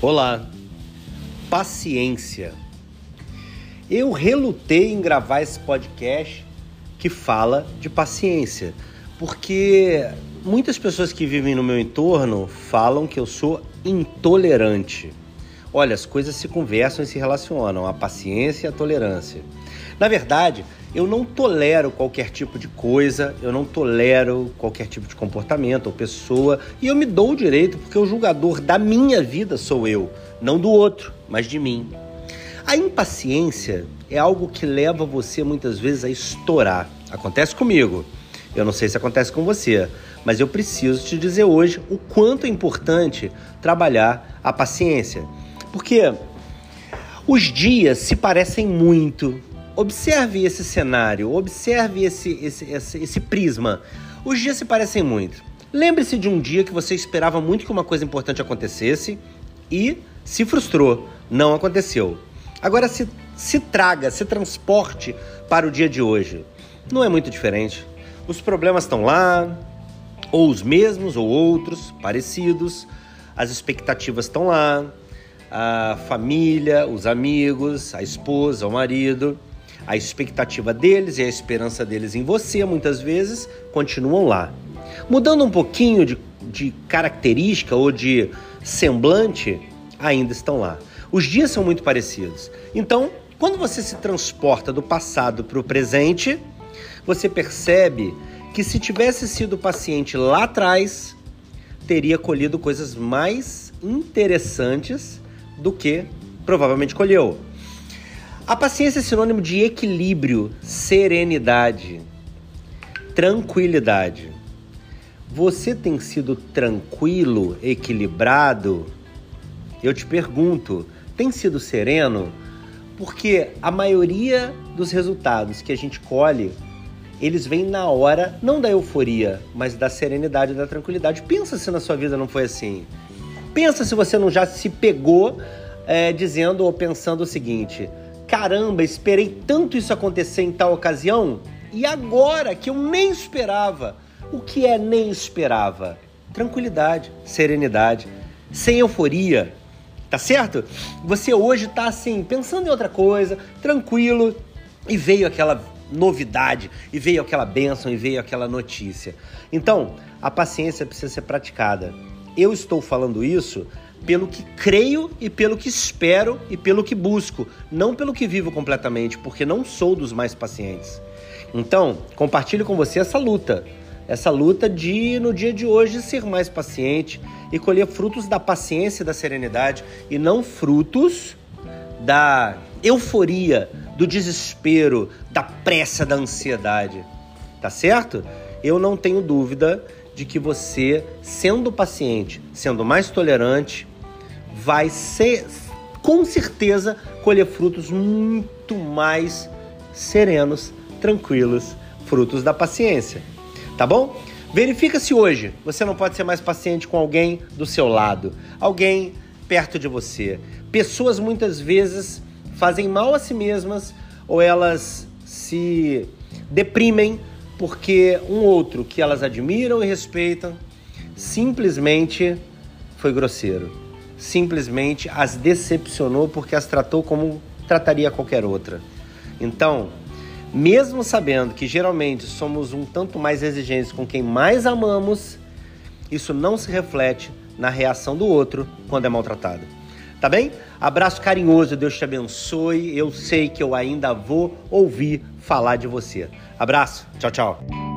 Olá, paciência. Eu relutei em gravar esse podcast que fala de paciência, porque muitas pessoas que vivem no meu entorno falam que eu sou intolerante. Olha, as coisas se conversam e se relacionam, a paciência e a tolerância. Na verdade, eu não tolero qualquer tipo de coisa, eu não tolero qualquer tipo de comportamento ou pessoa, e eu me dou o direito porque o julgador da minha vida sou eu, não do outro, mas de mim. A impaciência é algo que leva você muitas vezes a estourar. Acontece comigo. Eu não sei se acontece com você, mas eu preciso te dizer hoje o quanto é importante trabalhar a paciência. Porque os dias se parecem muito, Observe esse cenário, observe esse, esse, esse, esse prisma. Os dias se parecem muito. Lembre-se de um dia que você esperava muito que uma coisa importante acontecesse e se frustrou, não aconteceu. Agora se, se traga, se transporte para o dia de hoje. Não é muito diferente. Os problemas estão lá, ou os mesmos ou outros, parecidos. As expectativas estão lá, a família, os amigos, a esposa, o marido. A expectativa deles e a esperança deles em você, muitas vezes, continuam lá. Mudando um pouquinho de, de característica ou de semblante, ainda estão lá. Os dias são muito parecidos. Então, quando você se transporta do passado para o presente, você percebe que se tivesse sido paciente lá atrás, teria colhido coisas mais interessantes do que provavelmente colheu. A paciência é sinônimo de equilíbrio, serenidade, tranquilidade. Você tem sido tranquilo, equilibrado? Eu te pergunto, tem sido sereno? Porque a maioria dos resultados que a gente colhe, eles vêm na hora, não da euforia, mas da serenidade, da tranquilidade. Pensa se na sua vida não foi assim. Pensa se você não já se pegou é, dizendo ou pensando o seguinte: caramba, esperei tanto isso acontecer em tal ocasião e agora que eu nem esperava. O que é nem esperava? Tranquilidade, serenidade, sem euforia, tá certo? Você hoje tá assim, pensando em outra coisa, tranquilo, e veio aquela novidade, e veio aquela bênção, e veio aquela notícia. Então, a paciência precisa ser praticada. Eu estou falando isso pelo que creio e pelo que espero e pelo que busco, não pelo que vivo completamente, porque não sou dos mais pacientes. Então, compartilho com você essa luta, essa luta de no dia de hoje ser mais paciente e colher frutos da paciência e da serenidade e não frutos da euforia, do desespero, da pressa, da ansiedade. Tá certo? Eu não tenho dúvida de que você, sendo paciente, sendo mais tolerante, vai ser com certeza colher frutos muito mais serenos, tranquilos, frutos da paciência. Tá bom? Verifica se hoje você não pode ser mais paciente com alguém do seu lado, alguém perto de você. Pessoas muitas vezes fazem mal a si mesmas ou elas se deprimem porque um outro que elas admiram e respeitam simplesmente foi grosseiro. Simplesmente as decepcionou porque as tratou como trataria qualquer outra. Então, mesmo sabendo que geralmente somos um tanto mais exigentes com quem mais amamos, isso não se reflete na reação do outro quando é maltratado. Tá bem? Abraço carinhoso, Deus te abençoe. Eu sei que eu ainda vou ouvir falar de você. Abraço, tchau, tchau.